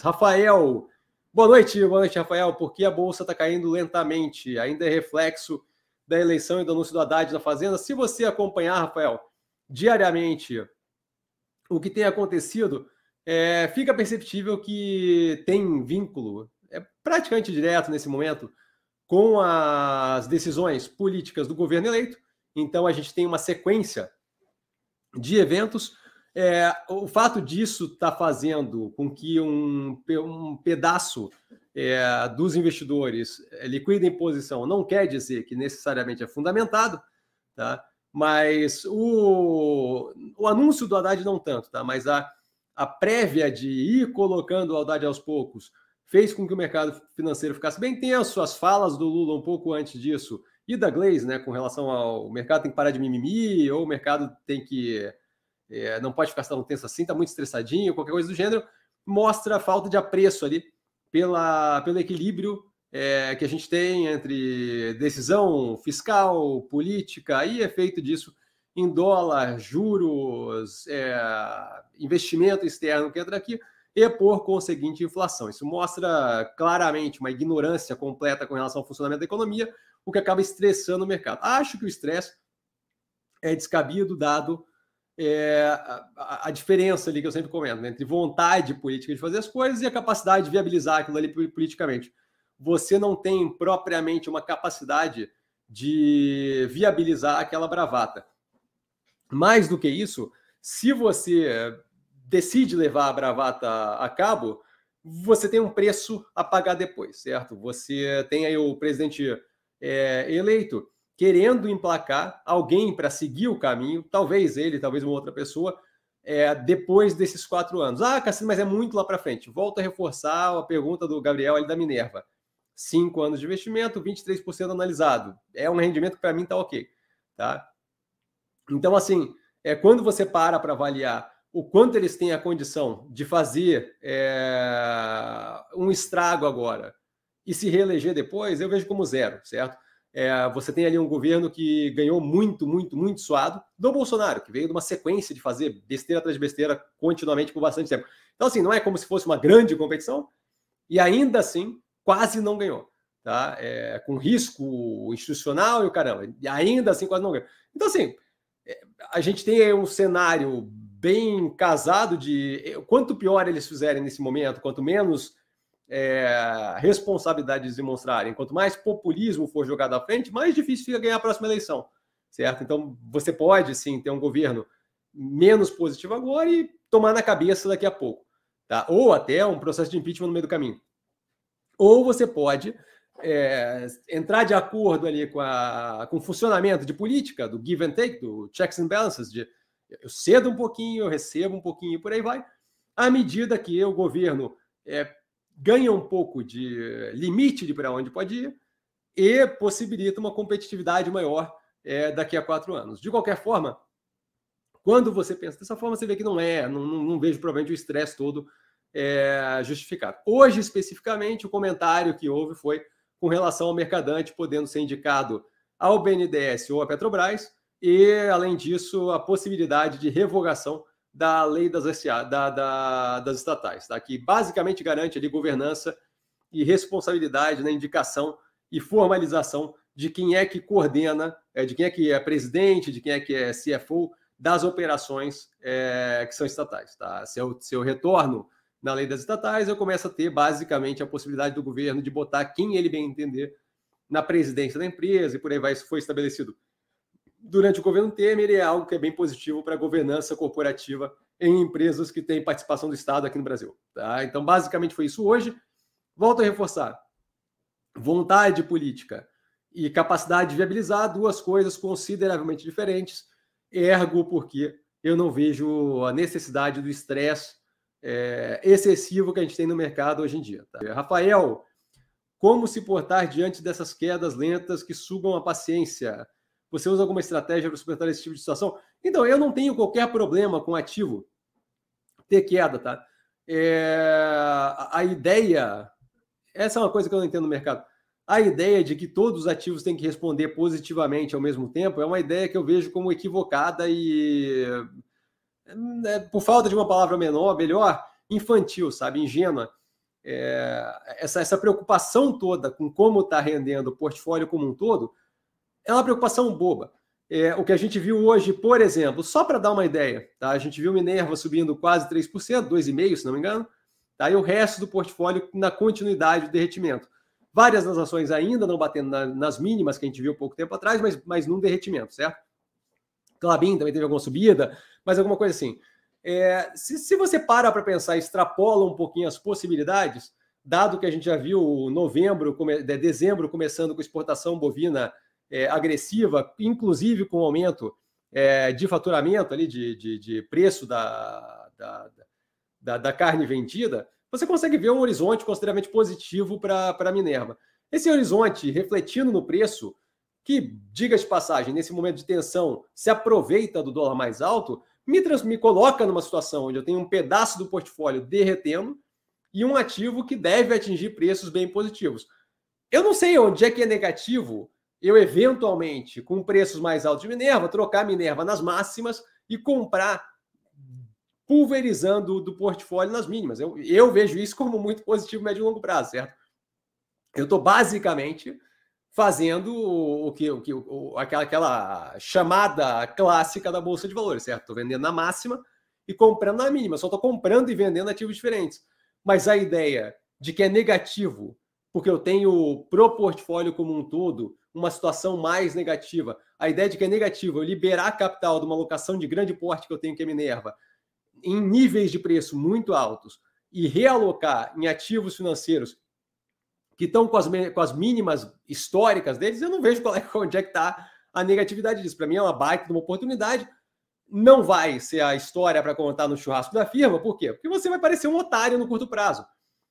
Rafael, boa noite, boa noite, Rafael. Por que a bolsa está caindo lentamente? Ainda é reflexo da eleição e do anúncio do Haddad na Fazenda? Se você acompanhar, Rafael, diariamente o que tem acontecido, é, fica perceptível que tem vínculo, é praticamente direto nesse momento, com as decisões políticas do governo eleito. Então, a gente tem uma sequência de eventos. É, o fato disso está fazendo com que um, um pedaço é, dos investidores liquidem posição não quer dizer que necessariamente é fundamentado, tá? mas o, o anúncio do Haddad não tanto, tá? mas a, a prévia de ir colocando o Haddad aos poucos fez com que o mercado financeiro ficasse bem tenso, as falas do Lula um pouco antes disso e da Glaze, né, com relação ao mercado tem que parar de mimimi, ou o mercado tem que é, não pode ficar tão tenso assim, está muito estressadinho, qualquer coisa do gênero, mostra a falta de apreço ali pela, pelo equilíbrio é, que a gente tem entre decisão fiscal, política e efeito disso em dólar, juros, é, investimento externo que entra aqui, e por conseguinte inflação. Isso mostra claramente uma ignorância completa com relação ao funcionamento da economia, o que acaba estressando o mercado. Acho que o estresse é descabido, dado é, a, a, diferença ali que eu sempre comento, né, entre vontade política de fazer as coisas e a capacidade de viabilizar aquilo ali politicamente. Você não tem propriamente uma capacidade de viabilizar aquela bravata. Mais do que isso, se você decide levar a bravata a cabo, você tem um preço a pagar depois, certo? Você tem aí o presidente é, eleito querendo emplacar alguém para seguir o caminho, talvez ele, talvez uma outra pessoa, é, depois desses quatro anos. Ah, Cassino, mas é muito lá para frente. Volto a reforçar a pergunta do Gabriel ali da Minerva. Cinco anos de investimento, 23% analisado. É um rendimento que para mim está ok. Tá? Então, assim, é, quando você para para avaliar o quanto eles têm a condição de fazer é, um estrago agora e se reeleger depois, eu vejo como zero, certo? É, você tem ali um governo que ganhou muito, muito, muito suado do Bolsonaro, que veio de uma sequência de fazer besteira atrás de besteira continuamente por bastante tempo. Então, assim, não é como se fosse uma grande competição, e ainda assim, quase não ganhou. Tá? É, com risco institucional e o caramba. E ainda assim, quase não ganhou. Então, assim, é, a gente tem um cenário bem casado de quanto pior eles fizerem nesse momento, quanto menos é, responsabilidade de demonstrarem. Quanto mais populismo for jogado à frente, mais difícil fica ganhar a próxima eleição, certo? Então, você pode, sim, ter um governo menos positivo agora e tomar na cabeça daqui a pouco, tá? Ou até um processo de impeachment no meio do caminho. Ou você pode é, entrar de acordo ali com, a, com o funcionamento de política, do give and take, do checks and balances, de eu cedo um pouquinho, eu recebo um pouquinho, por aí vai, à medida que o governo é, ganha um pouco de limite de para onde pode ir e possibilita uma competitividade maior é, daqui a quatro anos. De qualquer forma, quando você pensa dessa forma, você vê que não é, não, não, não vejo provavelmente o estresse todo é, justificado. Hoje, especificamente, o comentário que houve foi com relação ao mercadante podendo ser indicado ao BNDES ou à Petrobras, e, além disso, a possibilidade de revogação da lei das, SA, da, da, das estatais, tá? que basicamente garante ali governança e responsabilidade na indicação e formalização de quem é que coordena, é, de quem é que é presidente, de quem é que é CFO das operações é, que são estatais. Tá? Se, eu, se eu retorno na lei das estatais, eu começo a ter basicamente a possibilidade do governo de botar quem ele bem entender na presidência da empresa e por aí vai, isso foi estabelecido durante o governo Temer é algo que é bem positivo para a governança corporativa em empresas que têm participação do Estado aqui no Brasil. Tá? Então, basicamente foi isso hoje. Volto a reforçar: vontade política e capacidade de viabilizar duas coisas consideravelmente diferentes. Ergo, porque eu não vejo a necessidade do estresse é, excessivo que a gente tem no mercado hoje em dia. Tá? Rafael, como se portar diante dessas quedas lentas que sugam a paciência? Você usa alguma estratégia para suportar esse tipo de situação? Então, eu não tenho qualquer problema com ativo ter queda, tá? É, a ideia, essa é uma coisa que eu não entendo no mercado. A ideia de que todos os ativos têm que responder positivamente ao mesmo tempo é uma ideia que eu vejo como equivocada e, é, por falta de uma palavra menor, melhor, infantil, sabe, ingênua. é, essa, essa preocupação toda com como está rendendo o portfólio como um todo é uma preocupação boba. É, o que a gente viu hoje, por exemplo, só para dar uma ideia, tá? a gente viu Minerva subindo quase 3%, 2,5%, se não me engano, tá? e o resto do portfólio na continuidade do derretimento. Várias das ações ainda não batendo na, nas mínimas que a gente viu pouco tempo atrás, mas, mas num derretimento, certo? Clabin também teve alguma subida, mas alguma coisa assim. É, se, se você para para pensar, extrapola um pouquinho as possibilidades, dado que a gente já viu novembro, come, dezembro começando com exportação bovina é, agressiva, inclusive com aumento é, de faturamento ali, de, de, de preço da, da, da, da, carne vendida, você consegue ver um horizonte consideravelmente positivo para a Minerva. Esse horizonte, refletindo no preço, que, diga de passagem, nesse momento de tensão, se aproveita do dólar mais alto, me, trans, me coloca numa situação onde eu tenho um pedaço do portfólio derretendo e um ativo que deve atingir preços bem positivos. Eu não sei onde é que é negativo eu eventualmente, com preços mais altos de Minerva, trocar Minerva nas máximas e comprar pulverizando do portfólio nas mínimas. Eu, eu vejo isso como muito positivo médio e longo prazo, certo? Eu estou basicamente fazendo o que, o que o, aquela, aquela chamada clássica da bolsa de valores, certo? Estou vendendo na máxima e comprando na mínima. Só estou comprando e vendendo ativos diferentes. Mas a ideia de que é negativo, porque eu tenho pro portfólio como um todo uma situação mais negativa. A ideia de que é negativo eu liberar capital de uma alocação de grande porte que eu tenho que é Minerva, em níveis de preço muito altos, e realocar em ativos financeiros que estão com as, com as mínimas históricas deles, eu não vejo qual é, onde é que está a negatividade disso. Para mim é uma baita de uma oportunidade. Não vai ser a história para contar no churrasco da firma, por quê? Porque você vai parecer um otário no curto prazo.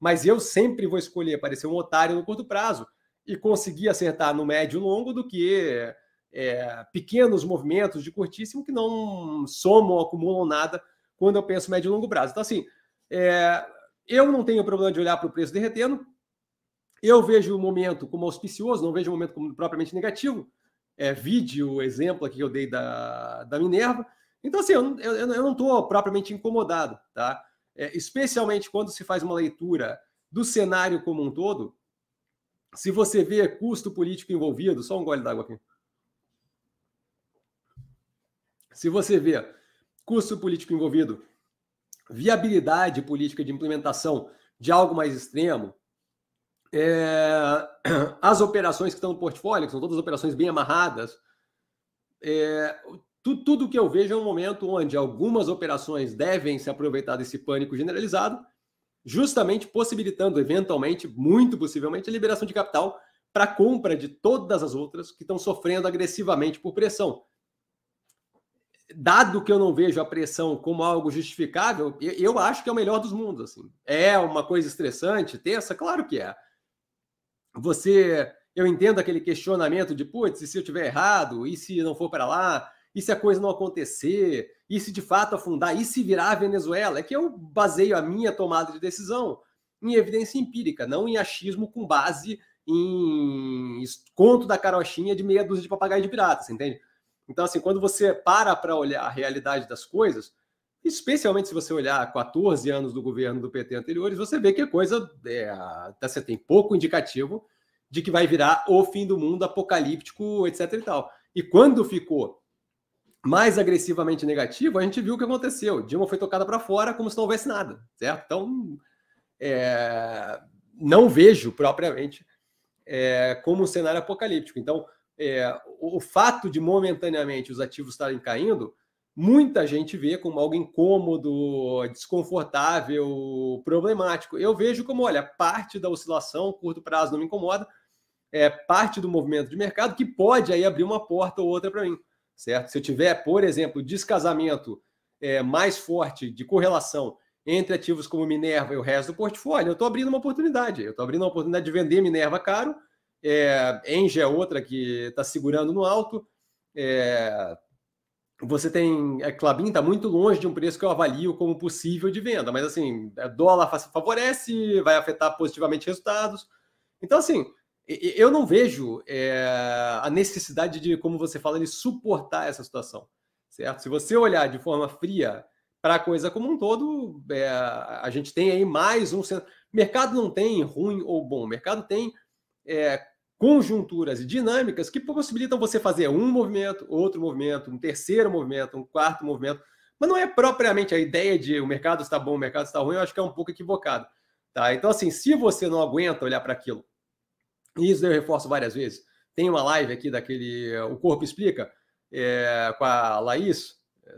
Mas eu sempre vou escolher parecer um otário no curto prazo e conseguir acertar no médio e longo do que é, pequenos movimentos de curtíssimo que não somam, acumulam nada quando eu penso médio e longo prazo. Então, assim, é, eu não tenho problema de olhar para o preço derretendo, eu vejo o momento como auspicioso, não vejo o momento como propriamente negativo. É, o exemplo aqui que eu dei da, da Minerva. Então, assim, eu, eu, eu não estou propriamente incomodado, tá? É, especialmente quando se faz uma leitura do cenário como um todo, se você vê custo político envolvido, só um gole d'água aqui. Se você vê custo político envolvido, viabilidade política de implementação de algo mais extremo, é, as operações que estão no portfólio, que são todas operações bem amarradas, é, tudo, tudo que eu vejo é um momento onde algumas operações devem se aproveitar desse pânico generalizado justamente possibilitando, eventualmente, muito possivelmente, a liberação de capital para compra de todas as outras que estão sofrendo agressivamente por pressão. Dado que eu não vejo a pressão como algo justificável, eu acho que é o melhor dos mundos. Assim. É uma coisa estressante, tensa? Claro que é. Você, eu entendo aquele questionamento de, putz, e se eu tiver errado? E se não for para lá? E se a coisa não acontecer? E se de fato afundar? E se virar a Venezuela? É que eu baseio a minha tomada de decisão em evidência empírica, não em achismo com base em conto da carochinha de meia dúzia de papagaio de pirata, você entende? Então, assim, quando você para para olhar a realidade das coisas, especialmente se você olhar 14 anos do governo do PT anteriores, você vê que a coisa é, você tem pouco indicativo de que vai virar o fim do mundo apocalíptico, etc e tal. E quando ficou mais agressivamente negativo, a gente viu o que aconteceu. Dilma foi tocada para fora como se não houvesse nada, certo? Então, é, não vejo propriamente é, como um cenário apocalíptico. Então, é, o, fato de momentaneamente os ativos estarem caindo, muita gente vê como algo incômodo, desconfortável, problemático. Eu vejo como, olha, parte da oscilação, curto prazo não me incomoda, é parte do movimento de mercado que pode aí abrir uma porta ou outra para mim certo? Se eu tiver, por exemplo, descasamento é, mais forte de correlação entre ativos como Minerva e o resto do portfólio, eu estou abrindo uma oportunidade. Eu estou abrindo uma oportunidade de vender Minerva caro. É, Engie é outra que está segurando no alto. É, você tem. É, Clabin está muito longe de um preço que eu avalio como possível de venda, mas assim, é, dólar favorece, vai afetar positivamente resultados. Então, assim, eu não vejo é, a necessidade de, como você fala, de suportar essa situação, certo? Se você olhar de forma fria para a coisa como um todo, é, a gente tem aí mais um mercado não tem ruim ou bom, o mercado tem é, conjunturas e dinâmicas que possibilitam você fazer um movimento, outro movimento, um terceiro movimento, um quarto movimento. Mas não é propriamente a ideia de o mercado está bom, o mercado está ruim, eu acho que é um pouco equivocado. Tá? Então, assim, se você não aguenta olhar para aquilo, e isso eu reforço várias vezes, tem uma live aqui daquele O Corpo Explica, é, com a Laís,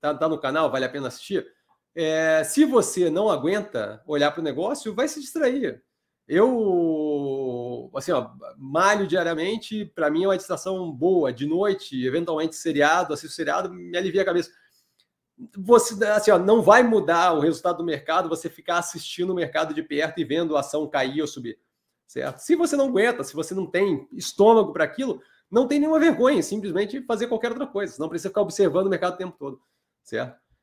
tá, tá, no canal, vale a pena assistir. É, se você não aguenta olhar para o negócio, vai se distrair. Eu, assim, ó, malho diariamente, para mim é uma distração boa, de noite, eventualmente seriado, assisto seriado, me alivia a cabeça. Você, assim, ó, não vai mudar o resultado do mercado você ficar assistindo o mercado de perto e vendo a ação cair ou subir, certo? Se você não aguenta, se você não tem estômago para aquilo, não tem nenhuma vergonha, simplesmente fazer qualquer outra coisa, não precisa ficar observando o mercado o tempo todo, certo?